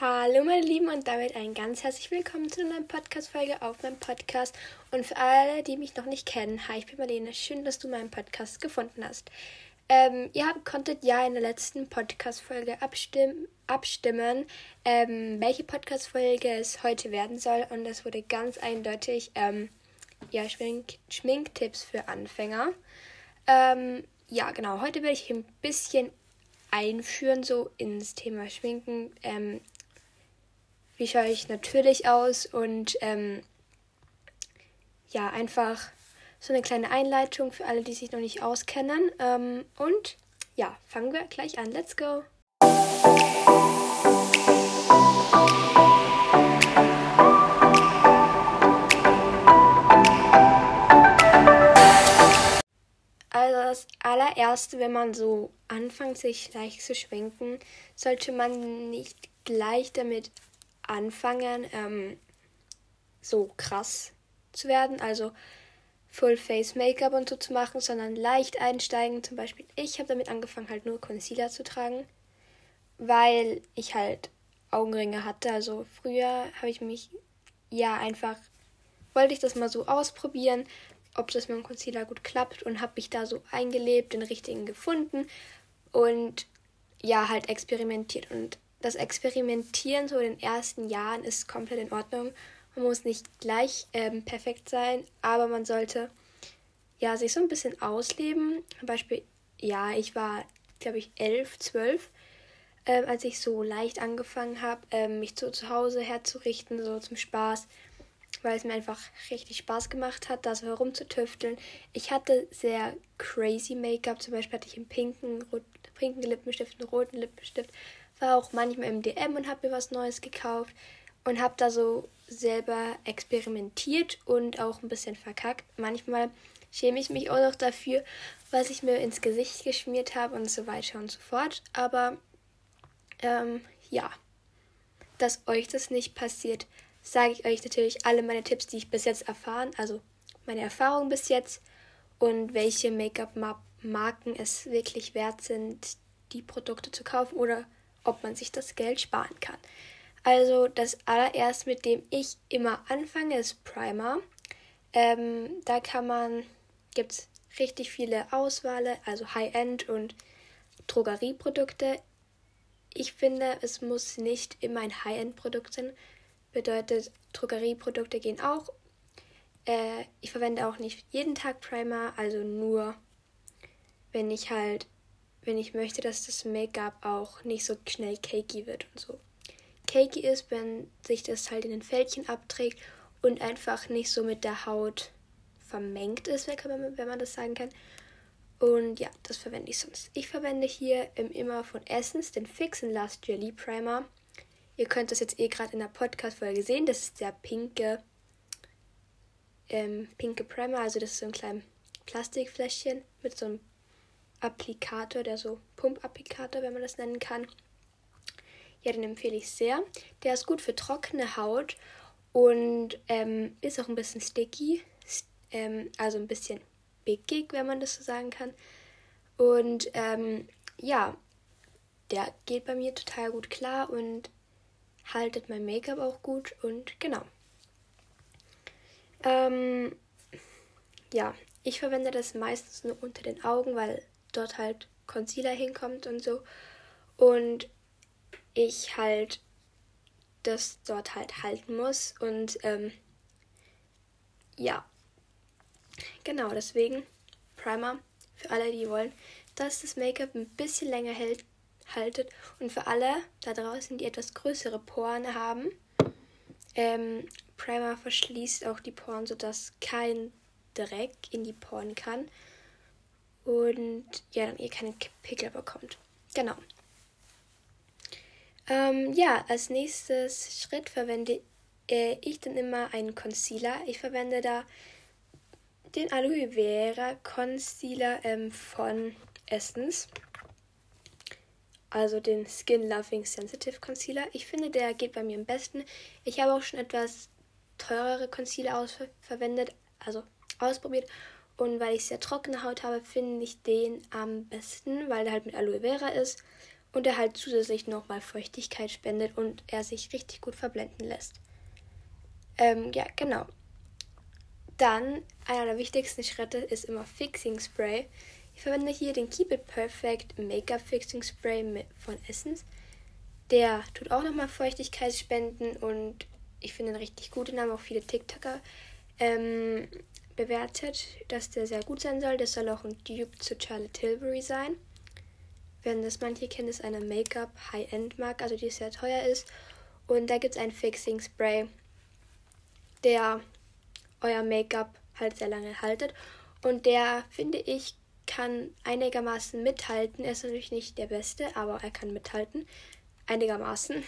Hallo meine Lieben und damit ein ganz herzlich willkommen zu einer Podcast-Folge auf meinem Podcast. Und für alle, die mich noch nicht kennen, hi, ich bin Marlene. Schön, dass du meinen Podcast gefunden hast. Ähm, ihr habt, konntet ja in der letzten Podcast-Folge abstimmen, abstimmen ähm, welche Podcast-Folge es heute werden soll. Und das wurde ganz eindeutig, ähm, ja, Schmink Schminktipps für Anfänger. Ähm, ja, genau, heute werde ich ein bisschen einführen, so ins Thema Schminken. Ähm, wie schaue ich natürlich aus und ähm, ja, einfach so eine kleine Einleitung für alle, die sich noch nicht auskennen. Ähm, und ja, fangen wir gleich an. Let's go! Also das allererste, wenn man so anfängt, sich leicht zu schwenken, sollte man nicht gleich damit anfangen, ähm, so krass zu werden, also Full Face Make-up und so zu machen, sondern leicht einsteigen. Zum Beispiel, ich habe damit angefangen, halt nur Concealer zu tragen, weil ich halt Augenringe hatte. Also früher habe ich mich ja einfach, wollte ich das mal so ausprobieren, ob das mit dem Concealer gut klappt und habe mich da so eingelebt, den richtigen gefunden und ja, halt experimentiert. Und das Experimentieren so in den ersten Jahren ist komplett in Ordnung. Man muss nicht gleich ähm, perfekt sein, aber man sollte ja sich so ein bisschen ausleben. Zum Beispiel, ja, ich war, glaube ich, elf, zwölf, ähm, als ich so leicht angefangen habe, ähm, mich so zu Hause herzurichten, so zum Spaß, weil es mir einfach richtig Spaß gemacht hat, da so herumzutüfteln. Ich hatte sehr crazy Make-up, zum Beispiel hatte ich einen pinken, rot, pinken Lippenstift, einen roten Lippenstift, war auch manchmal im DM und habe mir was Neues gekauft und habe da so selber experimentiert und auch ein bisschen verkackt. Manchmal schäme ich mich auch noch dafür, was ich mir ins Gesicht geschmiert habe und so weiter und so fort. Aber ähm, ja, dass euch das nicht passiert, sage ich euch natürlich alle meine Tipps, die ich bis jetzt erfahren, also meine Erfahrungen bis jetzt und welche Make-up-Marken es wirklich wert sind, die Produkte zu kaufen oder ob man sich das Geld sparen kann. Also das allererste, mit dem ich immer anfange, ist Primer. Ähm, da kann man, gibt es richtig viele Auswahl, also High-End und Drogerieprodukte. Ich finde, es muss nicht immer ein High-End-Produkt sein. Bedeutet, Drogerieprodukte gehen auch. Äh, ich verwende auch nicht jeden Tag Primer, also nur, wenn ich halt wenn ich möchte, dass das Make-up auch nicht so schnell cakey wird und so. Cakey ist, wenn sich das halt in den Fältchen abträgt und einfach nicht so mit der Haut vermengt ist, wenn man das sagen kann. Und ja, das verwende ich sonst. Ich verwende hier immer von Essence den Fix and Last Jelly Primer. Ihr könnt das jetzt eh gerade in der Podcast-Folge sehen. Das ist der pinke, ähm, pinke Primer. Also das ist so ein kleines Plastikfläschchen mit so einem Applikator, der so Pump-Applikator, wenn man das nennen kann. Ja, den empfehle ich sehr. Der ist gut für trockene Haut und ähm, ist auch ein bisschen sticky, ähm, also ein bisschen bickig, wenn man das so sagen kann. Und ähm, ja, der geht bei mir total gut klar und haltet mein Make-up auch gut und genau. Ähm, ja, ich verwende das meistens nur unter den Augen, weil dort halt Concealer hinkommt und so. Und ich halt das dort halt halten muss. Und ähm, ja, genau, deswegen Primer für alle, die wollen, dass das Make-up ein bisschen länger hält, haltet. Und für alle da draußen, die etwas größere Poren haben, ähm, Primer verschließt auch die Poren, sodass kein Dreck in die Poren kann und ja, dann ihr keine Pickel bekommt. Genau. Ähm, ja, als nächstes Schritt verwende äh, ich dann immer einen Concealer. Ich verwende da den Aloe Vera Concealer ähm, von Essence. Also den Skin Loving Sensitive Concealer. Ich finde, der geht bei mir am besten. Ich habe auch schon etwas teurere Concealer verwendet, also ausprobiert und weil ich sehr trockene Haut habe, finde ich den am besten, weil der halt mit Aloe Vera ist und er halt zusätzlich nochmal Feuchtigkeit spendet und er sich richtig gut verblenden lässt. Ähm, ja, genau. Dann, einer der wichtigsten Schritte ist immer Fixing Spray. Ich verwende hier den Keep It Perfect Make-up Fixing Spray von Essence. Der tut auch nochmal Feuchtigkeit spenden und ich finde ihn richtig gut. Den haben auch viele TikToker ähm, bewertet, dass der sehr gut sein soll. Das soll auch ein Dupe zu Charlotte Tilbury sein. Wenn das manche kennen, ist eine Make-up High-End-Marke, also die sehr teuer ist. Und da gibt es ein Fixing Spray, der euer Make-up halt sehr lange haltet. Und der, finde ich, kann einigermaßen mithalten. Er ist natürlich nicht der beste, aber er kann mithalten. Einigermaßen.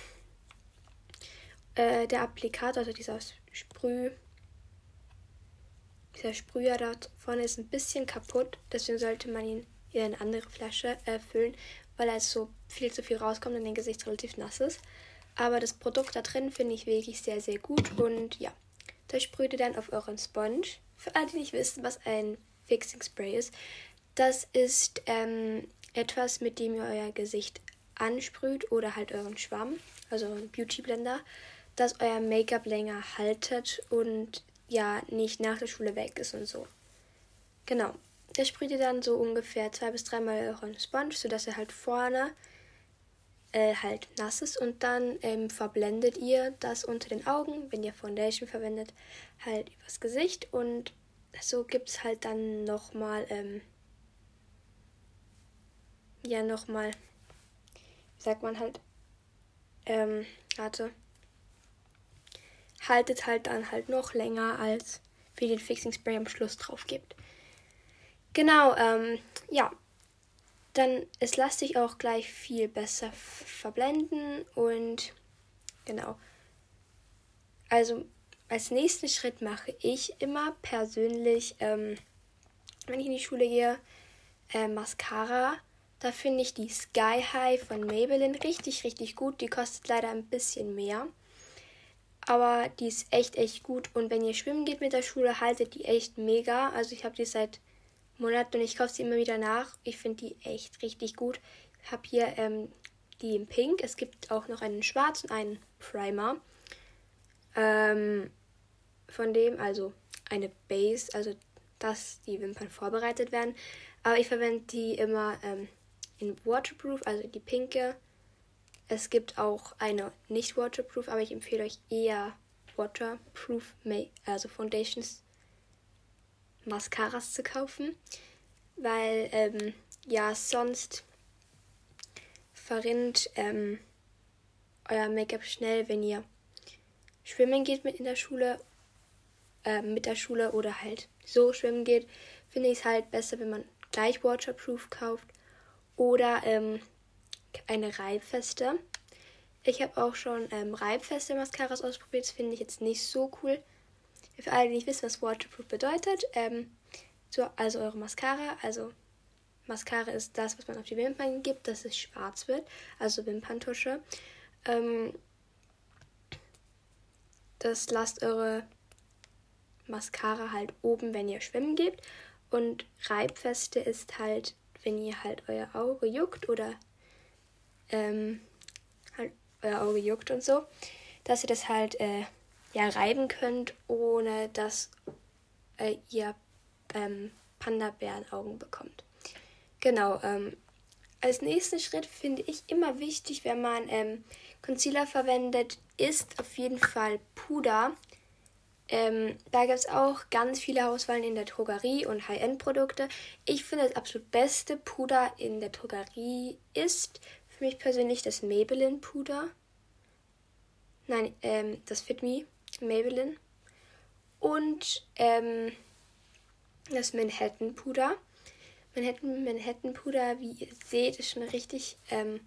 Äh, der Applikator, also dieser Sprüh, dieser Sprüher da vorne ist ein bisschen kaputt. Deswegen sollte man ihn in eine andere Flasche äh, weil er so viel zu viel rauskommt und dein Gesicht relativ nass ist. Aber das Produkt da drin finde ich wirklich sehr, sehr gut. Und ja, das sprüht ihr dann auf euren Sponge. Für alle, die nicht wissen, was ein Fixing Spray ist, das ist ähm, etwas, mit dem ihr euer Gesicht ansprüht oder halt euren Schwamm, also ein Beauty Blender, dass euer Make-up länger haltet und ja nicht nach der Schule weg ist und so. Genau. Das sprüht ihr dann so ungefähr zwei bis dreimal euren Sponge, sodass er halt vorne äh, halt nass ist und dann ähm, verblendet ihr das unter den Augen, wenn ihr Foundation verwendet, halt übers Gesicht und so gibt es halt dann nochmal, ähm, ja nochmal, wie sagt man halt, ähm, warte, haltet halt dann halt noch länger als wie den Fixing Spray am Schluss drauf gibt. Genau, ähm, ja. Dann es lässt sich auch gleich viel besser verblenden und genau. Also als nächsten Schritt mache ich immer persönlich, ähm, wenn ich in die Schule gehe, äh, Mascara. Da finde ich die Sky High von Maybelline richtig, richtig gut. Die kostet leider ein bisschen mehr. Aber die ist echt, echt gut. Und wenn ihr schwimmen geht mit der Schule, haltet die echt mega. Also ich habe die seit Monaten und ich kaufe sie immer wieder nach. Ich finde die echt richtig gut. Ich habe hier ähm, die in Pink. Es gibt auch noch einen schwarzen, einen Primer. Ähm, von dem, also eine Base, also dass die Wimpern vorbereitet werden. Aber ich verwende die immer ähm, in Waterproof, also die pinke es gibt auch eine nicht waterproof, aber ich empfehle euch eher waterproof, also Foundations, Mascaras zu kaufen, weil ähm, ja sonst verrinnt ähm, euer Make-up schnell, wenn ihr schwimmen geht mit in der Schule, äh, mit der Schule oder halt so schwimmen geht, finde ich es halt besser, wenn man gleich waterproof kauft oder ähm, eine reibfeste. Ich habe auch schon ähm, reibfeste Mascaras ausprobiert. Das finde ich jetzt nicht so cool. Für alle, die nicht wissen, was Waterproof bedeutet, ähm, so, also eure Mascara, also Mascara ist das, was man auf die Wimpern gibt, dass es schwarz wird, also Wimperntusche. Ähm, das lasst eure Mascara halt oben, wenn ihr schwimmen geht. Und Reibfeste ist halt, wenn ihr halt euer Auge juckt oder ähm, halt euer Auge juckt und so, dass ihr das halt äh, ja reiben könnt, ohne dass äh, ihr ähm, Panda-Bären-Augen bekommt. Genau, ähm, als nächsten Schritt finde ich immer wichtig, wenn man ähm, Concealer verwendet, ist auf jeden Fall Puder. Ähm, da gibt es auch ganz viele Auswahlen in der Drogerie und High-End-Produkte. Ich finde, das absolut beste Puder in der Drogerie ist für mich persönlich das Maybelline Puder. Nein, ähm, das Fit Me Maybelline. Und ähm, das Manhattan Puder. Manhattan, Manhattan Puder, wie ihr seht, ist schon richtig ähm,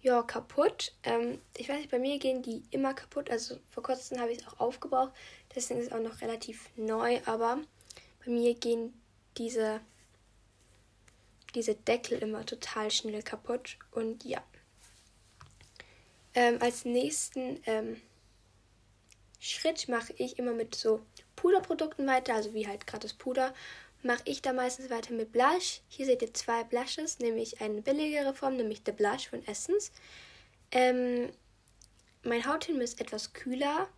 ja, kaputt. Ähm, ich weiß nicht, bei mir gehen die immer kaputt. Also vor kurzem habe ich es auch aufgebraucht. Deswegen ist es auch noch relativ neu. Aber bei mir gehen diese diese Deckel immer total schnell kaputt. Und ja. Ähm, als nächsten ähm, Schritt mache ich immer mit so Puderprodukten weiter, also wie halt gerade das Puder. mache ich da meistens weiter mit Blush. Hier seht ihr zwei Blushes, nämlich eine billigere Form, nämlich The Blush von Essence. Ähm, mein Hautton ist etwas kühler,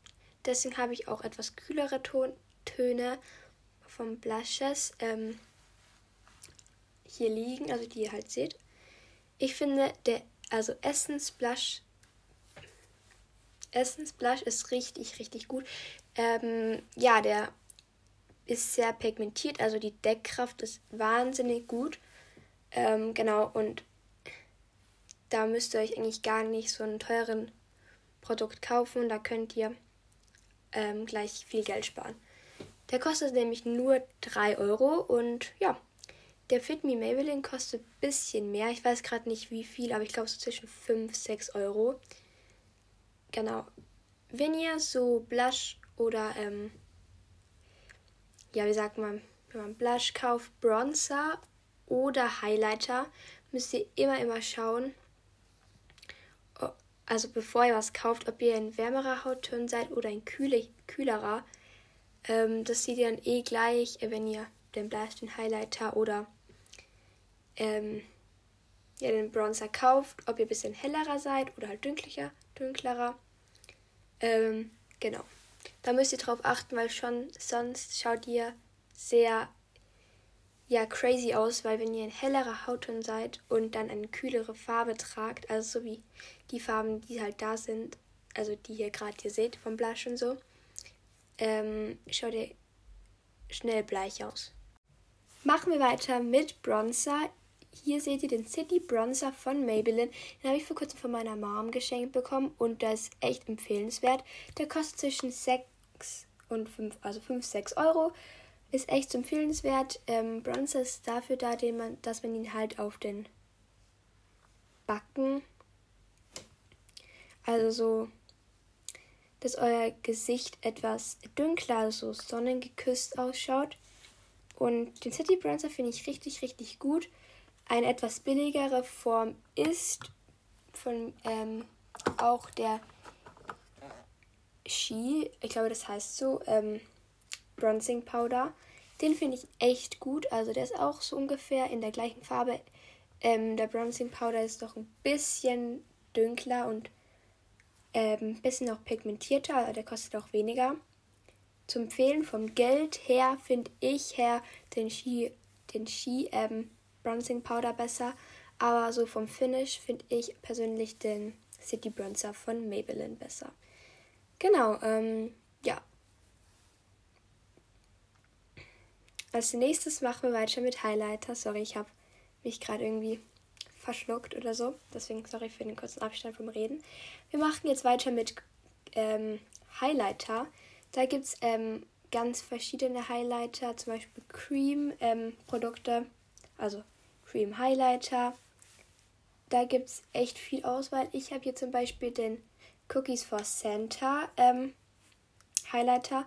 deswegen habe ich auch etwas kühlere Ton Töne vom Blushes ähm, hier liegen, also die ihr halt seht. Ich finde, der, also Essence Blush, Essence Blush ist richtig, richtig gut. Ähm, ja, der ist sehr pigmentiert, also die Deckkraft ist wahnsinnig gut. Ähm, genau, und da müsst ihr euch eigentlich gar nicht so einen teuren Produkt kaufen. Da könnt ihr ähm, gleich viel Geld sparen. Der kostet nämlich nur 3 Euro und ja, der Fit Me Maybelline kostet ein bisschen mehr. Ich weiß gerade nicht wie viel, aber ich glaube so zwischen 5, 6 Euro. Genau. Wenn ihr so Blush oder, ähm, ja, wie sagt man, wenn man Blush kauft, Bronzer oder Highlighter, müsst ihr immer, immer schauen, also bevor ihr was kauft, ob ihr ein wärmerer Hautton seid oder ein kühle, kühlerer. Ähm, das seht ihr dann eh gleich, wenn ihr den Blush, den Highlighter oder ähm, ja, den Bronzer kauft, ob ihr ein bisschen hellerer seid oder halt dünklicher, dünklerer. Ähm, genau. Da müsst ihr drauf achten, weil schon sonst schaut ihr sehr ja crazy aus, weil wenn ihr ein hellerer Hautton seid und dann eine kühlere Farbe tragt, also so wie die Farben, die halt da sind, also die ihr gerade hier seht vom Blush und so, ähm, schaut ihr schnell bleich aus. Machen wir weiter mit Bronzer. Hier seht ihr den City Bronzer von Maybelline. Den habe ich vor kurzem von meiner Mom geschenkt bekommen und der ist echt empfehlenswert. Der kostet zwischen 6 und 5, also 5, 6 Euro. Ist echt empfehlenswert. Ähm, Bronzer ist dafür da, man, dass man ihn halt auf den Backen, also so, dass euer Gesicht etwas dunkler, so sonnengeküsst ausschaut. Und den City Bronzer finde ich richtig, richtig gut. Eine etwas billigere Form ist von ähm, auch der Ski, ich glaube, das heißt so, ähm, Bronzing Powder. Den finde ich echt gut. Also der ist auch so ungefähr in der gleichen Farbe. Ähm, der Bronzing Powder ist doch ein bisschen dünkler und ein ähm, bisschen auch pigmentierter, der kostet auch weniger. Zu empfehlen vom Geld her finde ich her den Ski, den Ski ähm, Bronzing Powder besser. Aber so vom Finish finde ich persönlich den City Bronzer von Maybelline besser. Genau, ähm, ja. Als nächstes machen wir weiter mit Highlighter. Sorry, ich habe mich gerade irgendwie verschluckt oder so. Deswegen sorry für den kurzen Abstand vom Reden. Wir machen jetzt weiter mit ähm, Highlighter. Da gibt es ähm, ganz verschiedene Highlighter, zum Beispiel Cream-Produkte, ähm, also Cream Highlighter. Da gibt es echt viel Auswahl. Ich habe hier zum Beispiel den Cookies for Santa ähm, Highlighter.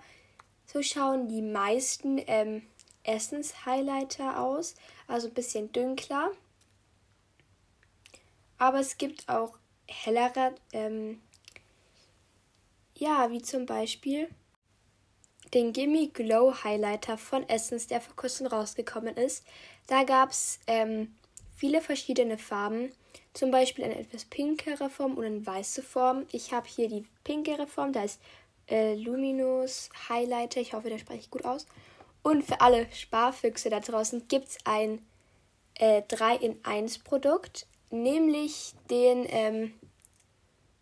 So schauen die meisten ähm, Essens-Highlighter aus. Also ein bisschen dünkler. Aber es gibt auch hellere, ähm, ja, wie zum Beispiel den Gimme Glow Highlighter von Essence, der vor kurzem rausgekommen ist. Da gab es ähm, viele verschiedene Farben. Zum Beispiel eine etwas pinkere Form und eine weiße Form. Ich habe hier die pinkere Form, da ist äh, Luminous Highlighter. Ich hoffe, der spreche ich gut aus. Und für alle Sparfüchse da draußen gibt es ein äh, 3 in 1 Produkt, nämlich den ähm,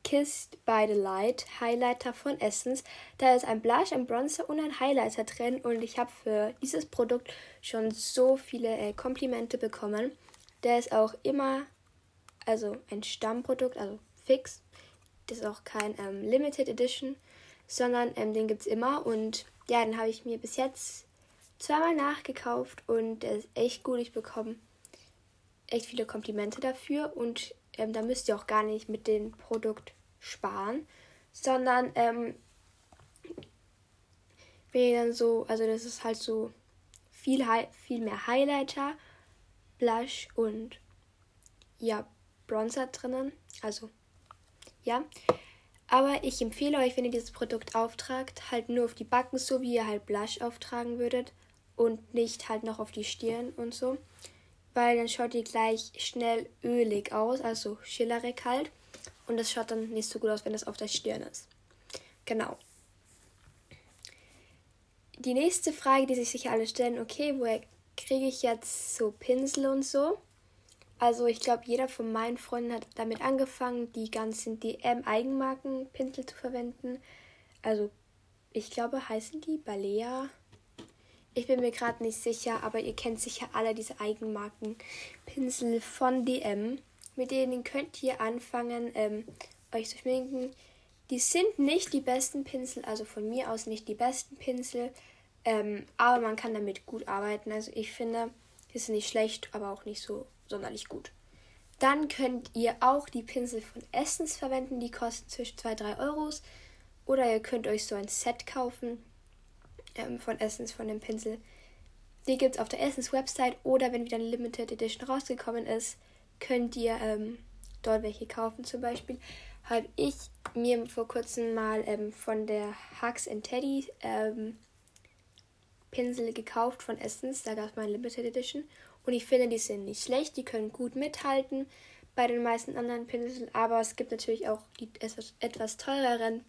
Kissed by the Light Highlighter von Essence. Da ist ein Blush, ein Bronzer und ein Highlighter drin und ich habe für dieses Produkt schon so viele äh, Komplimente bekommen. Der ist auch immer, also ein Stammprodukt, also fix. Das ist auch kein ähm, Limited Edition, sondern ähm, den gibt es immer und ja, den habe ich mir bis jetzt zweimal nachgekauft und der ist echt gut. Ich bekomme echt viele Komplimente dafür und ähm, da müsst ihr auch gar nicht mit dem Produkt sparen, sondern ähm, wenn ihr dann so, also das ist halt so viel, viel mehr Highlighter, Blush und ja, Bronzer drinnen. Also ja. Aber ich empfehle euch, wenn ihr dieses Produkt auftragt, halt nur auf die Backen, so wie ihr halt Blush auftragen würdet. und nicht halt noch auf die Stirn und so. Weil dann schaut die gleich schnell ölig aus, also schillerig halt. Und das schaut dann nicht so gut aus, wenn das auf der Stirn ist. Genau. Die nächste Frage, die sich sicher alle stellen, okay, woher kriege ich jetzt so Pinsel und so? Also ich glaube, jeder von meinen Freunden hat damit angefangen, die ganzen DM-Eigenmarken-Pinsel zu verwenden. Also ich glaube, heißen die Balea. Ich bin mir gerade nicht sicher, aber ihr kennt sicher alle diese Eigenmarken-Pinsel von DM. Mit denen könnt ihr anfangen, ähm, euch zu schminken. Die sind nicht die besten Pinsel, also von mir aus nicht die besten Pinsel, ähm, aber man kann damit gut arbeiten. Also ich finde, die sind nicht schlecht, aber auch nicht so sonderlich gut. Dann könnt ihr auch die Pinsel von Essence verwenden, die kosten zwischen 2 3 Euros. Oder ihr könnt euch so ein Set kaufen ähm, von Essence, von dem Pinsel. Die gibt es auf der Essence Website oder wenn wieder eine Limited Edition rausgekommen ist, könnt ihr ähm, dort welche kaufen. Zum Beispiel habe ich mir vor kurzem mal ähm, von der Hugs and Teddy ähm, Pinsel gekauft von Essence. Da gab es mal eine Limited Edition. Und ich finde, die sind nicht schlecht. Die können gut mithalten bei den meisten anderen Pinseln. Aber es gibt natürlich auch die etwas, etwas teureren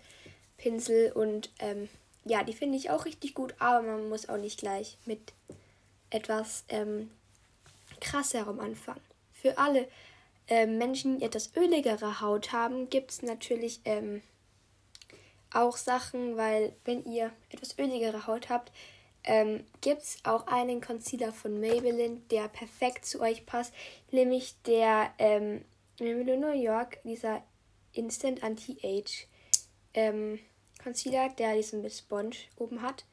Pinsel. Und ähm, ja, die finde ich auch richtig gut. Aber man muss auch nicht gleich mit etwas ähm, krasserem anfangen. Für alle äh, Menschen, die etwas öligere Haut haben, gibt es natürlich ähm, auch Sachen, weil wenn ihr etwas öligere Haut habt, ähm, gibt es auch einen Concealer von Maybelline, der perfekt zu euch passt, nämlich der ähm, New York, dieser Instant Anti-Age ähm, Concealer, der diesen mit Sponge oben hat.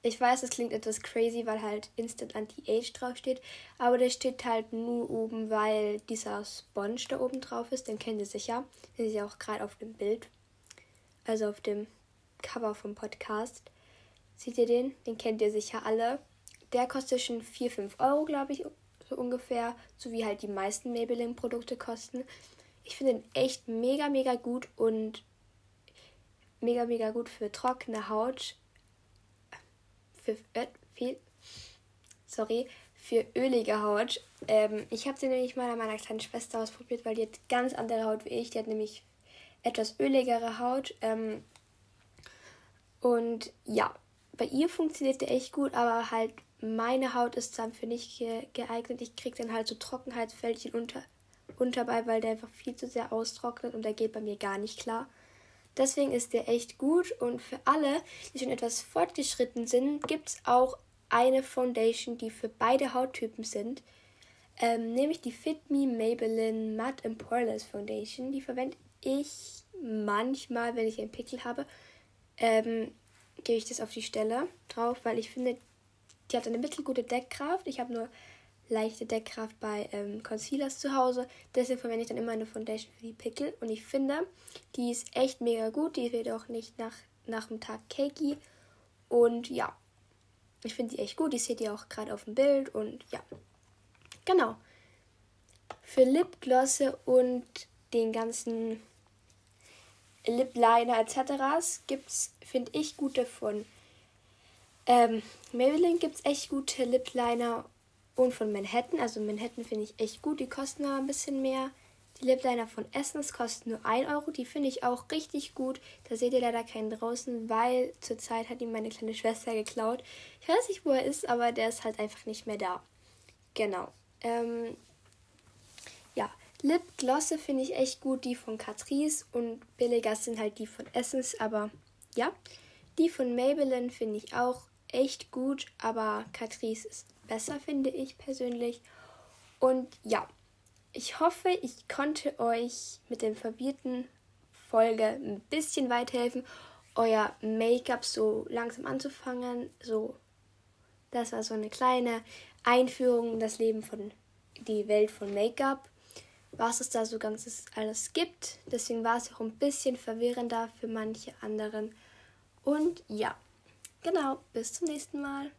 Ich weiß, es klingt etwas crazy, weil halt Instant Anti-Age draufsteht, aber der steht halt nur oben, weil dieser Sponge da oben drauf ist. Den kennt ihr sicher. Den ist ja auch gerade auf dem Bild. Also auf dem Cover vom Podcast. Seht ihr den? Den kennt ihr sicher alle. Der kostet schon 4, 5 Euro, glaube ich, so ungefähr. So wie halt die meisten Maybelline-Produkte kosten. Ich finde den echt mega, mega gut und mega, mega gut für trockene Haut für äh, viel, sorry, für ölige Haut. Ähm, ich habe sie nämlich mal an meiner kleinen Schwester ausprobiert, weil die hat ganz andere Haut wie ich. Die hat nämlich etwas öligere Haut. Ähm, und ja, bei ihr funktioniert der echt gut, aber halt meine Haut ist dann für nicht geeignet. Ich kriege dann halt so Trockenheitsfältchen unter, unterbei, weil der einfach viel zu sehr austrocknet und der geht bei mir gar nicht klar. Deswegen ist der echt gut und für alle, die schon etwas fortgeschritten sind, gibt es auch eine Foundation, die für beide Hauttypen sind. Ähm, nämlich die Fit Me Maybelline Matte and Poreless Foundation. Die verwende ich manchmal, wenn ich einen Pickel habe. Ähm, gebe ich das auf die Stelle drauf, weil ich finde, die hat eine mittelgute Deckkraft. Ich habe nur leichte Deckkraft bei ähm, Concealers zu Hause. Deswegen verwende ich dann immer eine Foundation für die Pickel. Und ich finde, die ist echt mega gut. Die wird auch nicht nach, nach dem Tag cakey. Und ja, ich finde die echt gut. Die seht ihr auch gerade auf dem Bild. Und ja, genau. Für Lipglosse und den ganzen Lip Liner etc. gibt es, finde ich, gute von ähm, Maybelline gibt es echt gute Lip Liner und von Manhattan. Also Manhattan finde ich echt gut. Die kosten aber ein bisschen mehr. Die Lip Liner von Essence kosten nur 1 Euro. Die finde ich auch richtig gut. Da seht ihr leider keinen draußen, weil zurzeit hat ihn meine kleine Schwester geklaut. Ich weiß nicht, wo er ist, aber der ist halt einfach nicht mehr da. Genau. Ähm, ja, Lipglosse finde ich echt gut. Die von Catrice und billiger sind halt die von Essence. Aber ja, die von Maybelline finde ich auch echt gut. Aber Catrice ist besser, finde ich persönlich. Und ja, ich hoffe, ich konnte euch mit dem verwirrten Folge ein bisschen weiterhelfen, euer Make-up so langsam anzufangen. So, das war so eine kleine Einführung in das Leben von die Welt von Make-up. Was es da so ganzes alles gibt. Deswegen war es auch ein bisschen verwirrender für manche anderen. Und ja, genau, bis zum nächsten Mal.